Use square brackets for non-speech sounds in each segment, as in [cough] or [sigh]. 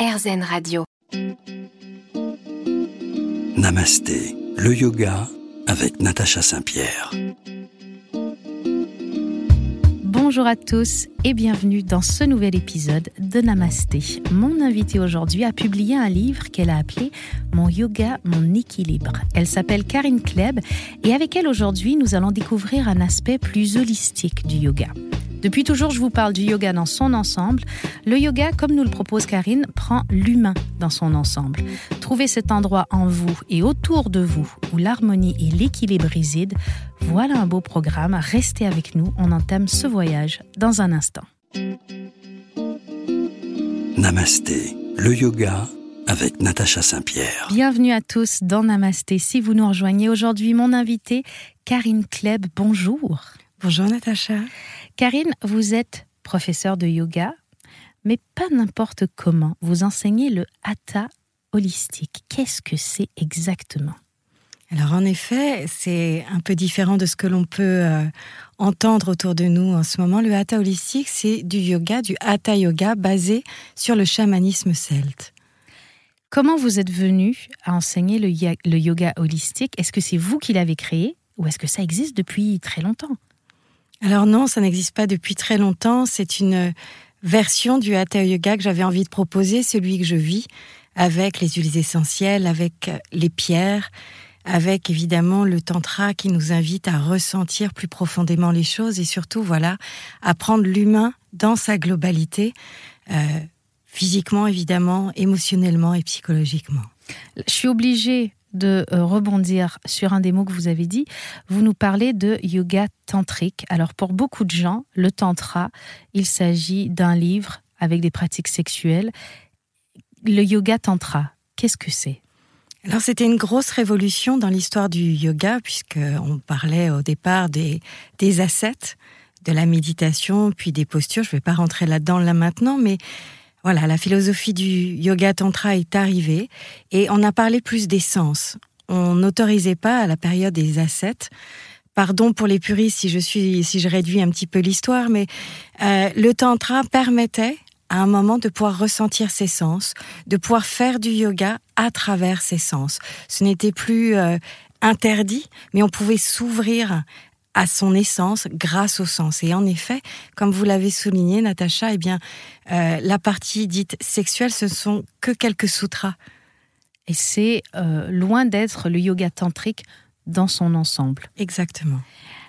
RZN Radio. Namasté, le yoga avec Natacha Saint-Pierre. Bonjour à tous et bienvenue dans ce nouvel épisode de Namasté. Mon invitée aujourd'hui a publié un livre qu'elle a appelé Mon yoga, mon équilibre. Elle s'appelle Karine Kleb et avec elle aujourd'hui nous allons découvrir un aspect plus holistique du yoga. Depuis toujours, je vous parle du yoga dans son ensemble. Le yoga, comme nous le propose Karine, prend l'humain dans son ensemble. Trouvez cet endroit en vous et autour de vous où l'harmonie et l'équilibre résident. Voilà un beau programme. Restez avec nous. On entame ce voyage dans un instant. Namasté, le yoga avec Natacha Saint-Pierre. Bienvenue à tous dans Namasté. Si vous nous rejoignez aujourd'hui, mon invité, Karine Kleb, bonjour. Bonjour Natacha. Karine, vous êtes professeure de yoga, mais pas n'importe comment. Vous enseignez le hatha holistique. Qu'est-ce que c'est exactement? Alors en effet, c'est un peu différent de ce que l'on peut euh, entendre autour de nous en ce moment. Le hatha holistique, c'est du yoga, du hatha yoga basé sur le chamanisme celte. Comment vous êtes venu à enseigner le, le yoga holistique? Est-ce que c'est vous qui l'avez créé ou est-ce que ça existe depuis très longtemps? Alors non, ça n'existe pas depuis très longtemps. C'est une version du Hatha Yoga que j'avais envie de proposer, celui que je vis, avec les huiles essentielles, avec les pierres, avec évidemment le tantra qui nous invite à ressentir plus profondément les choses et surtout, voilà, à prendre l'humain dans sa globalité, euh, physiquement évidemment, émotionnellement et psychologiquement. Je suis obligée de euh, rebondir sur un des mots que vous avez dit. Vous nous parlez de yoga tantrique. Alors pour beaucoup de gens, le tantra, il s'agit d'un livre avec des pratiques sexuelles. Le yoga tantra, qu'est-ce que c'est? Alors c'était une grosse révolution dans l'histoire du yoga puisqu'on parlait au départ des, des ascètes, de la méditation, puis des postures. Je ne vais pas rentrer là-dedans là maintenant, mais voilà, la philosophie du yoga tantra est arrivée et on a parlé plus d'essence. On n'autorisait pas à la période des ascètes. Pardon pour les puristes si je suis, si je réduis un petit peu l'histoire, mais euh, le tantra permettait à un moment de pouvoir ressentir ses sens, de pouvoir faire du yoga à travers ses sens. Ce n'était plus euh, interdit, mais on pouvait s'ouvrir à son essence grâce au sens. Et en effet, comme vous l'avez souligné, Natacha, eh bien, euh, la partie dite sexuelle, ce sont que quelques sutras. Et c'est euh, loin d'être le yoga tantrique dans son ensemble. Exactement.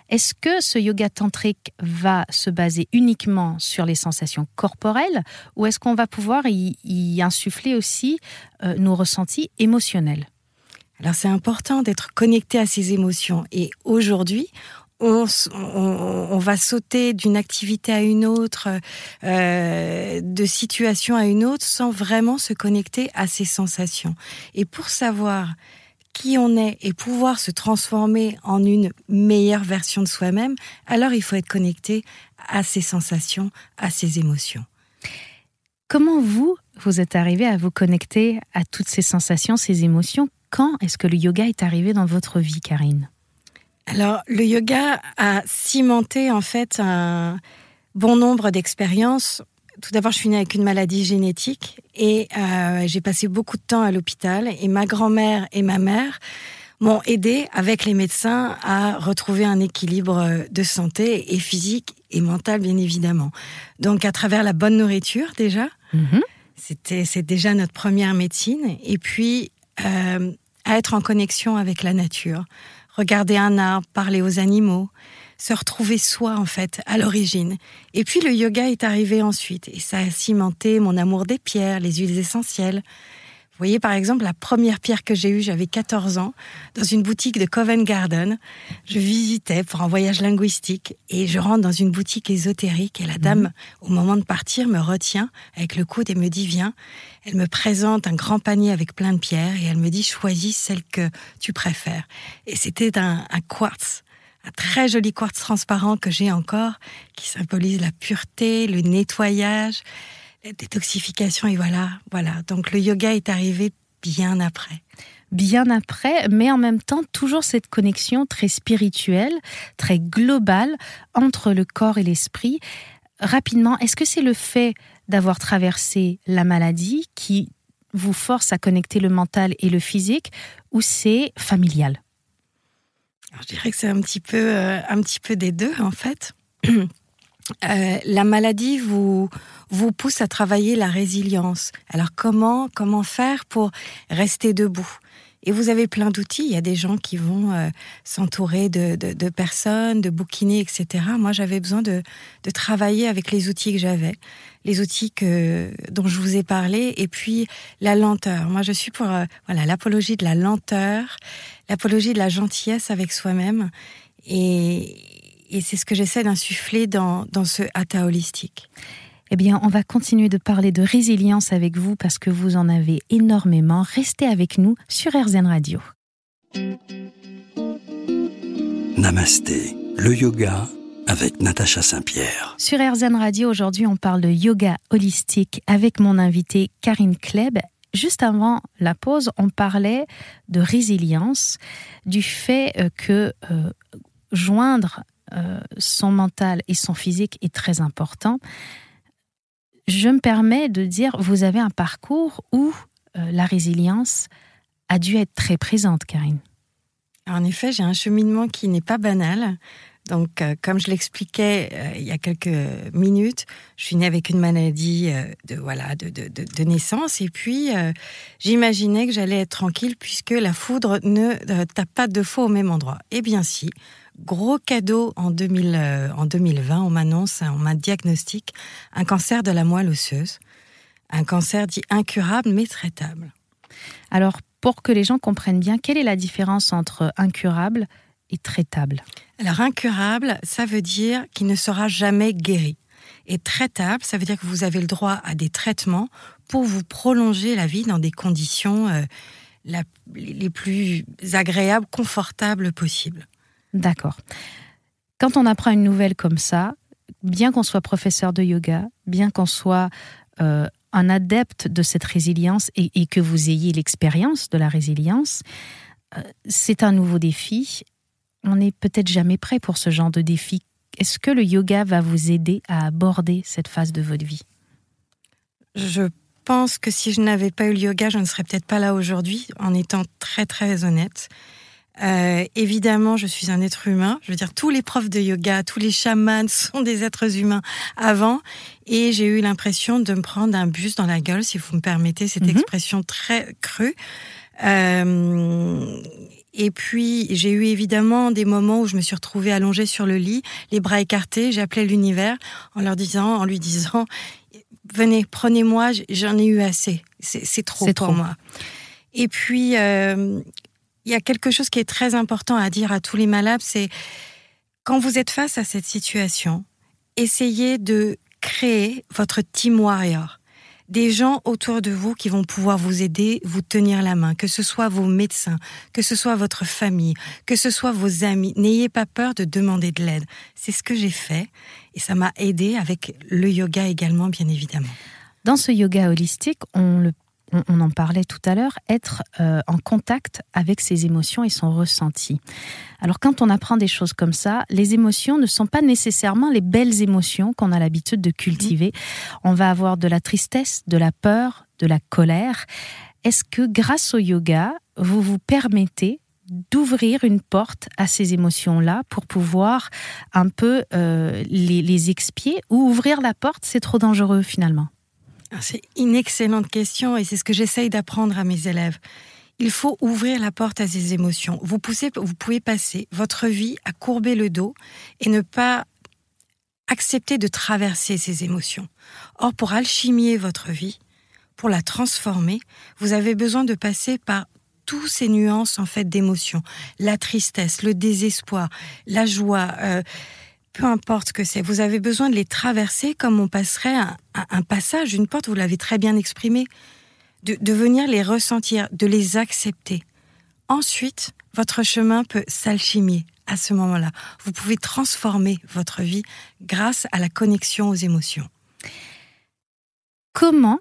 Est-ce que ce yoga tantrique va se baser uniquement sur les sensations corporelles ou est-ce qu'on va pouvoir y, insuffler aussi euh, nos ressentis émotionnels? Alors c'est important d'être connecté à ses émotions. Et aujourd'hui, on, va sauter d'une activité à une autre, euh, de situation à une autre, sans vraiment se connecter à ses sensations. Et pour savoir qui on est et pouvoir se transformer en une meilleure version de soi-même, alors il faut être connecté à ses sensations, à ses émotions. Comment vous, vous êtes arrivé à vous connecter à toutes ces sensations, ces émotions? Quand est-ce que le yoga est arrivé dans votre vie, Karine? Alors, le yoga a cimenté en fait un bon nombre d'expériences. Tout d'abord, je suis née avec une maladie génétique et euh, j'ai passé beaucoup de temps à l'hôpital. Et ma grand-mère et ma mère m'ont aidé avec les médecins à retrouver un équilibre de santé et physique et mental, bien évidemment. Donc, à travers la bonne nourriture déjà, mhm. c'était c'est déjà notre première médecine. Et puis, euh, à être en connexion avec la nature regarder un arbre, parler aux animaux, se retrouver soi en fait à l'origine. Et puis le yoga est arrivé ensuite et ça a cimenté mon amour des pierres, les huiles essentielles, vous voyez, par exemple, la première pierre que j'ai eue, j'avais 14 ans, dans une boutique de Covent Garden. Je visitais pour un voyage linguistique et je rentre dans une boutique ésotérique et la dame, mhm. au moment de partir, me retient avec le coude et me dit viens. Elle me présente un grand panier avec plein de pierres et elle me dit choisis celle que tu préfères. Et c'était un, un quartz un très joli quartz transparent que j'ai encore, qui symbolise la pureté, le nettoyage détoxification et voilà, voilà. Donc le yoga est arrivé bien après. Bien après, mais en même temps, toujours cette connexion très spirituelle, très globale entre le corps et l'esprit. Rapidement, est-ce que c'est le fait d'avoir traversé la maladie qui vous force à connecter le mental et le physique ou c'est familial? Je dirais que c'est un petit peu, euh, un petit peu des deux en fait. [clears throat] Euh, la maladie vous vous pousse à travailler la résilience. Alors comment comment faire pour rester debout? Et vous avez plein d'outils. Il y a des gens qui vont euh, s'entourer de, de, de, personnes, de bouquiner, etc. Moi, j'avais besoin de, de, travailler avec les outils que j'avais, les outils que, dont je vous ai parlé, et puis la lenteur. Moi, je suis pour euh, voilà l'apologie de la lenteur, l'apologie de la gentillesse avec soi-même. Et, et c'est ce que j'essaie d'insuffler dans, dans ce hatha holistique. Eh bien, on va continuer de parler de résilience avec vous parce que vous en avez énormément. Restez avec nous sur RZN Radio. Namasté, le yoga avec Natacha Saint-Pierre. Sur RZN Radio, aujourd'hui, on parle de yoga holistique avec mon invité Karine Kleb. Juste avant la pause, on parlait de résilience, du fait euh, que euh, joindre euh, son mental et son physique est très important je me permets de dire, vous avez un parcours où euh, la résilience a dû être très présente, Karine. En effet, j'ai un cheminement qui n'est pas banal. Donc, euh, comme je l'expliquais euh, il y a quelques minutes, je suis née avec une maladie de voilà de, de, de, naissance, et puis j'imaginais que j'allais être tranquille puisque la foudre ne tape pas deux fois au même endroit. Eh bien, si. Gros cadeau en, 2000, euh, en 2020, on m'annonce, on m'a diagnostique un cancer de la moelle osseuse. Un cancer dit incurable mais traitable. Alors, pour que les gens comprennent bien, quelle est la différence entre incurable et traitable? Alors, incurable, ça veut dire qu'il ne sera jamais guéri. Et traitable, ça veut dire que vous avez le droit à des traitements pour vous prolonger la vie dans des conditions euh, les plus agréables, confortables possibles. D'accord. Quand on apprend une nouvelle comme ça, bien qu'on soit professeur de yoga, bien qu'on soit euh, un adepte de cette résilience et, que vous ayez l'expérience de la résilience, euh, c'est un nouveau défi. On n'est peut-être jamais prêt pour ce genre de défi. Est-ce que le yoga va vous aider à aborder cette phase de votre vie? Je pense que si je n'avais pas eu le yoga, je ne serais peut-être pas là aujourd'hui, en étant très très honnête. Euh, évidemment, je suis un être humain. Je veux dire, tous les profs de yoga, tous les chamans [laughs] sont des êtres humains avant. Et j'ai eu l'impression de me prendre un bus dans la gueule, si vous me permettez cette mhm. expression très crue. Euh, et puis, j'ai eu évidemment des moments où je me suis retrouvée allongée sur le lit, les bras écartés. J'appelais l'univers en leur disant, en lui disant, venez, prenez-moi, j'en ai eu assez. C'est trop pour trop. moi. Et puis, euh, il y a quelque chose qui est très important à dire à tous les malades, c'est quand vous êtes face à cette situation, essayez de créer votre team warrior. Des gens autour de vous qui vont pouvoir vous aider, vous tenir la main, que ce soit vos médecins, que ce soit votre famille, que ce soit vos amis. N'ayez pas peur de demander de l'aide. C'est ce que j'ai fait et ça m'a aidé avec le yoga également, bien évidemment. Dans ce yoga holistique, on le on, en parlait tout à l'heure, être euh, en contact avec ses émotions et son ressenti. Alors quand on apprend des choses comme ça, les émotions ne sont pas nécessairement les belles émotions qu'on a l'habitude de cultiver. Mmh. On va avoir de la tristesse, de la peur, de la colère. Est-ce que grâce au yoga, vous vous permettez d'ouvrir une porte à ces émotions-là pour pouvoir un peu euh, les, les expier ou ouvrir la porte, c'est trop dangereux finalement? C'est une excellente question et c'est ce que j'essaye d'apprendre à mes élèves. Il faut ouvrir la porte à ces émotions. Vous, pouvez passer votre vie à courber le dos et ne pas accepter de traverser ces émotions. Or, pour alchimier votre vie, pour la transformer, vous avez besoin de passer par tous ces nuances en fait d'émotions, la tristesse, le désespoir, la joie, euh, peu importe ce que c'est, vous avez besoin de les traverser comme on passerait un, passage, une porte, vous l'avez très bien exprimé, de, de venir les ressentir, de les accepter. Ensuite, votre chemin peut s'alchimier à ce moment-là. Vous pouvez transformer votre vie grâce à la connexion aux émotions. Comment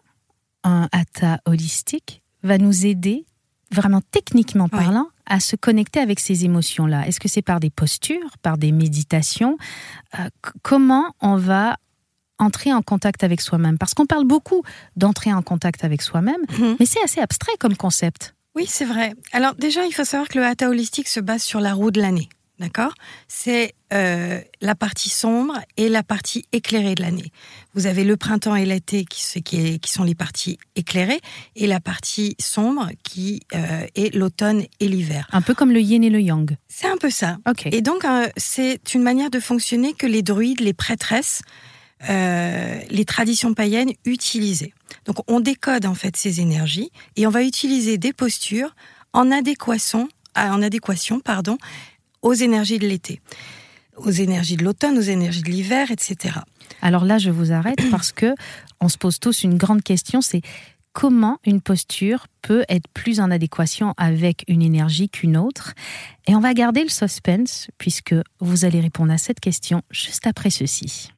un hatha holistique va nous aider vraiment techniquement parlant, à se connecter avec ces émotions-là Est-ce que c'est par des postures, par des méditations? Euh, Comment on va entrer en contact avec soi-même? Parce qu'on parle beaucoup d'entrer en contact avec soi-même, Mhm. mais c'est assez abstrait comme concept. Oui, c'est vrai. Alors déjà, il faut savoir que le hatha holistique se base sur la roue de l'année. D'accord? C'est euh, la partie sombre et la partie éclairée de l'année. Vous avez le printemps et l'été qui, se- qui, est- qui sont les parties éclairées et la partie sombre qui euh, est l'automne et l'hiver. Un peu comme le yin et le yang. C'est un peu ça. Ok. Et donc, euh, c'est une manière de fonctionner que les druides, les prêtresses, les traditions païennes utilisaient. Donc, on décode en fait ces énergies et on va utiliser des postures en adéquation, en adéquation pardon, aux énergies de l'été, aux énergies de l'automne, aux énergies de l'hiver, etc. Alors là, je vous arrête [clears throat] parce que on se pose tous une grande question, c'est comment une posture peut être plus en adéquation avec une énergie qu'une autre Et on va garder le suspense puisque vous allez répondre à cette question juste après ceci.